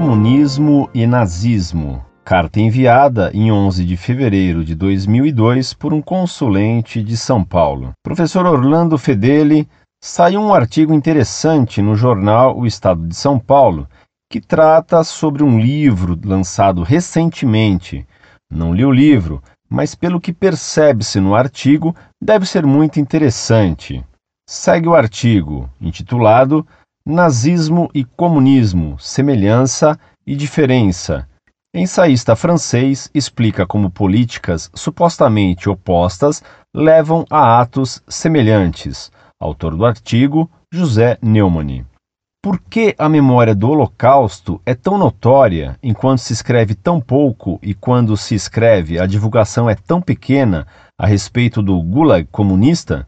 Comunismo e Nazismo. Carta enviada em 11 de fevereiro de 2002 por um consulente de São Paulo. Professor Orlando Fedeli, saiu um artigo interessante no jornal O Estado de São Paulo que trata sobre um livro lançado recentemente. Não li o livro, mas pelo que percebe-se no artigo, deve ser muito interessante. Segue o artigo, intitulado Nazismo e Comunismo: Semelhança e Diferença. Ensaísta francês explica como políticas supostamente opostas levam a atos semelhantes. Autor do artigo, José Neumann. Por que a memória do Holocausto é tão notória enquanto se escreve tão pouco e quando se escreve a divulgação é tão pequena a respeito do Gulag comunista?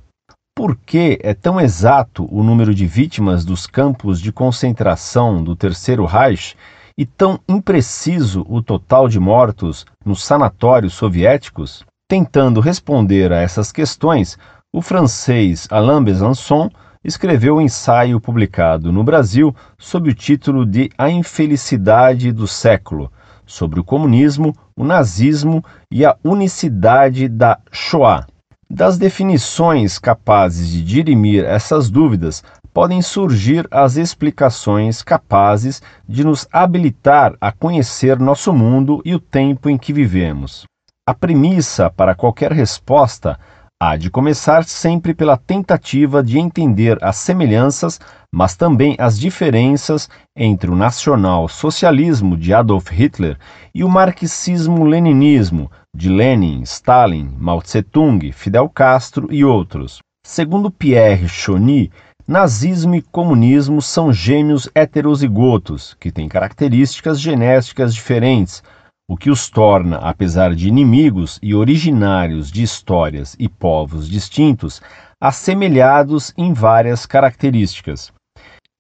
Por que é tão exato o número de vítimas dos campos de concentração do Terceiro Reich e tão impreciso o total de mortos nos sanatórios soviéticos? Tentando responder a essas questões, o francês Alain Besançon escreveu um ensaio publicado no Brasil sob o título de A Infelicidade do Século, sobre o comunismo, o nazismo e a unicidade da Shoah. Das definições capazes de dirimir essas dúvidas, podem surgir as explicações capazes de nos habilitar a conhecer nosso mundo e o tempo em que vivemos. A premissa para qualquer resposta há de começar sempre pela tentativa de entender as semelhanças, mas também as diferenças entre o nacional-socialismo de Adolf Hitler e o marxismo-leninismo de Lenin, Stalin, Mao Tse-tung, Fidel Castro e outros. Segundo Pierre Choni, nazismo e comunismo são gêmeos heterozigotos que têm características genéticas diferentes o que os torna, apesar de inimigos e originários de histórias e povos distintos, assemelhados em várias características.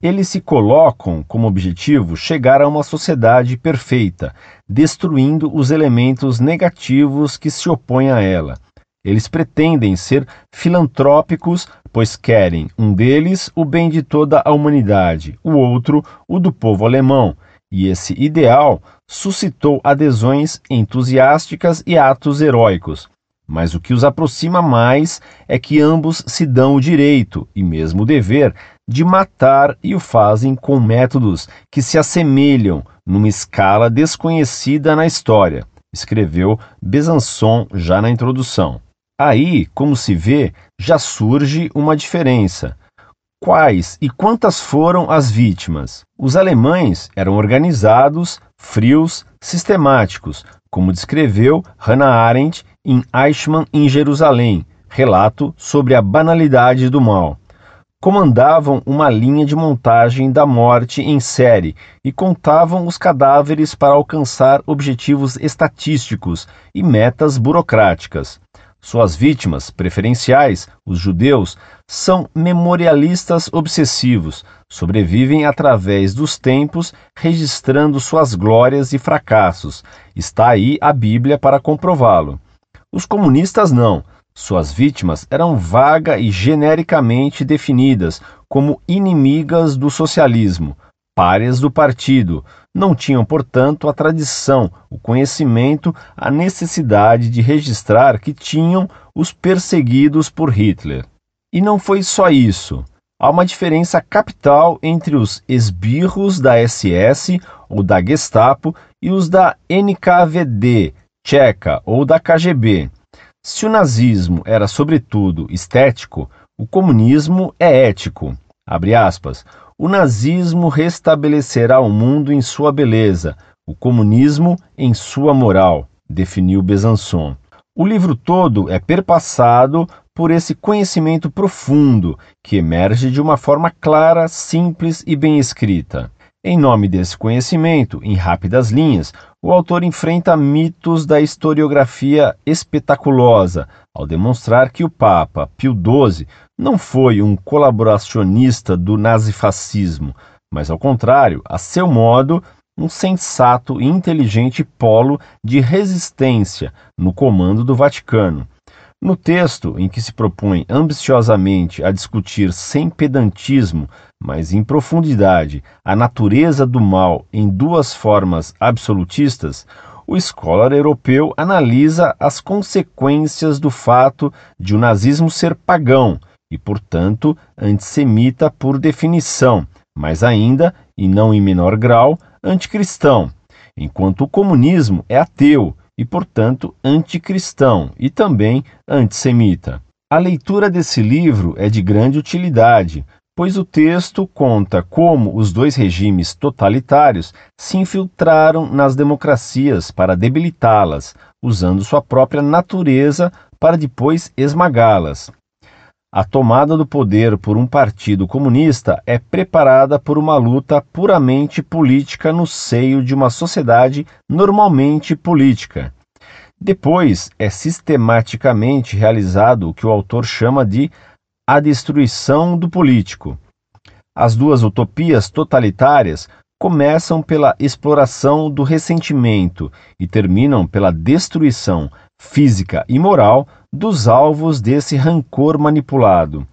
Eles se colocam como objetivo chegar a uma sociedade perfeita, destruindo os elementos negativos que se opõem a ela. Eles pretendem ser filantrópicos, pois querem, um deles, o bem de toda a humanidade, o outro, o do povo alemão, e esse ideal suscitou adesões entusiásticas e atos heróicos. Mas o que os aproxima mais é que ambos se dão o direito e mesmo o dever de matar e o fazem com métodos que se assemelham numa escala desconhecida na história, escreveu Besançon já na introdução. Aí, como se vê, já surge uma diferença. Quais e quantas foram as vítimas? Os alemães eram organizados, frios, sistemáticos, como descreveu Hannah Arendt em Eichmann em Jerusalém, relato sobre a banalidade do mal. Comandavam uma linha de montagem da morte em série e contavam os cadáveres para alcançar objetivos estatísticos e metas burocráticas. Suas vítimas preferenciais, os judeus, são memorialistas obsessivos, sobrevivem através dos tempos, registrando suas glórias e fracassos. Está aí a Bíblia para comprová-lo. Os comunistas não. Suas vítimas eram vaga e genericamente definidas como inimigas do socialismo, párias do partido, não tinham, portanto, a tradição, o conhecimento, a necessidade de registrar que tinham os perseguidos por Hitler. E não foi só isso. Há uma diferença capital entre os esbirros da SS ou da Gestapo e os da NKVD, tcheca ou da KGB. Se o nazismo era sobretudo estético, o comunismo é ético. O nazismo restabelecerá o mundo em sua beleza, o comunismo em sua moral, definiu Besançon. O livro todo é perpassado por esse conhecimento profundo que emerge de uma forma clara, simples e bem escrita. Em nome desse conhecimento, em rápidas linhas, o autor enfrenta mitos da historiografia espetaculosa, ao demonstrar que o Papa Pio XII não foi um colaboracionista do nazifascismo, mas, ao contrário, a seu modo, um sensato e inteligente polo de resistência no comando do Vaticano. No texto, em que se propõe ambiciosamente a discutir sem pedantismo, mas em profundidade, a natureza do mal em duas formas absolutistas, o scholar europeu analisa as consequências do fato de o nazismo ser pagão e, portanto, antissemita por definição, mas ainda, e não em menor grau, anticristão, enquanto o comunismo é ateu e, portanto, anticristão e também antissemita. A leitura desse livro é de grande utilidade, pois o texto conta como os dois regimes totalitários se infiltraram nas democracias para debilitá-las, usando sua própria natureza para depois esmagá-las. A tomada do poder por um partido comunista é preparada por uma luta puramente política no seio de uma sociedade normalmente política. Depois é sistematicamente realizado o que o autor chama de a destruição do político. As duas utopias totalitárias começam pela exploração do ressentimento e terminam pela destruição física e moral dos alvos desse rancor manipulado.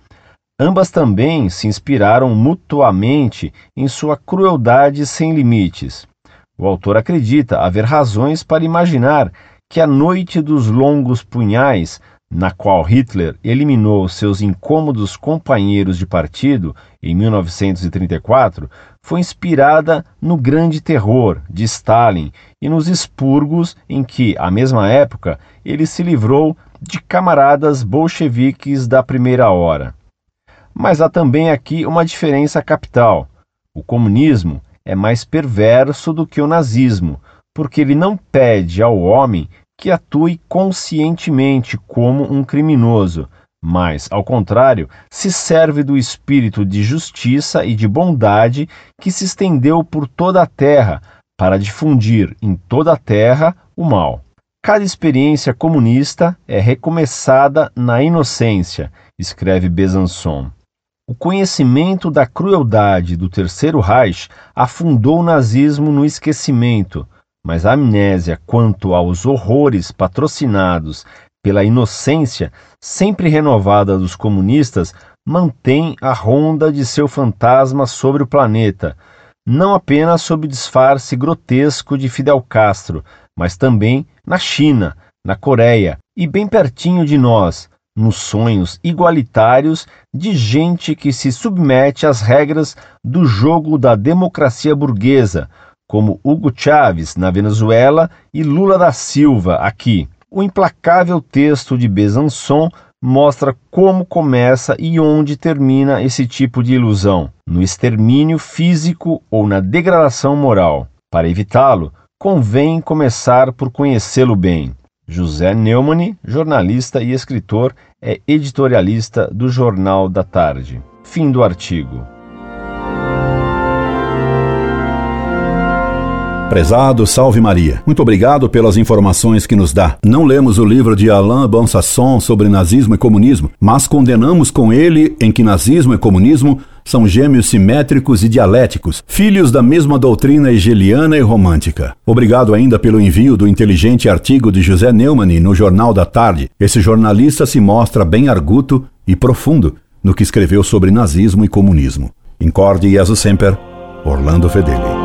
Ambas também se inspiraram mutuamente em sua crueldade sem limites. O autor acredita haver razões para imaginar que a noite dos longos punhais na qual Hitler eliminou seus incômodos companheiros de partido em 1934, foi inspirada no Grande Terror de Stalin e nos expurgos em que, à mesma época, ele se livrou de camaradas bolcheviques da primeira hora. Mas há também aqui uma diferença capital. O comunismo é mais perverso do que o nazismo, porque ele não pede ao homem que atue conscientemente como um criminoso, mas, ao contrário, se serve do espírito de justiça e de bondade que se estendeu por toda a terra para difundir em toda a terra o mal. Cada experiência comunista é recomeçada na inocência, escreve Besançon. O conhecimento da crueldade do Terceiro Reich afundou o nazismo no esquecimento, mas a amnésia quanto aos horrores patrocinados pela inocência sempre renovada dos comunistas mantém a ronda de seu fantasma sobre o planeta, não apenas sob o disfarce grotesco de Fidel Castro, mas também na China, na Coreia e bem pertinho de nós, nos sonhos igualitários de gente que se submete às regras do jogo da democracia burguesa, como Hugo Chávez na Venezuela e Lula da Silva aqui. O implacável texto de Besançon mostra como começa e onde termina esse tipo de ilusão, no extermínio físico ou na degradação moral. Para evitá-lo, convém começar por conhecê-lo bem. José Neumann, jornalista e escritor, é editorialista do Jornal da Tarde. Fim do artigo. Prezado Salve Maria, muito obrigado pelas informações que nos dá. Não lemos o livro de Alain Bonsasson sobre nazismo e comunismo, mas condenamos com ele em que nazismo e comunismo são gêmeos simétricos e dialéticos, filhos da mesma doutrina hegeliana e romântica. Obrigado ainda pelo envio do inteligente artigo de José Neumann no Jornal da Tarde. Esse jornalista se mostra bem arguto e profundo no que escreveu sobre nazismo e comunismo. Incorde Jesus Semper, Orlando Fedeli.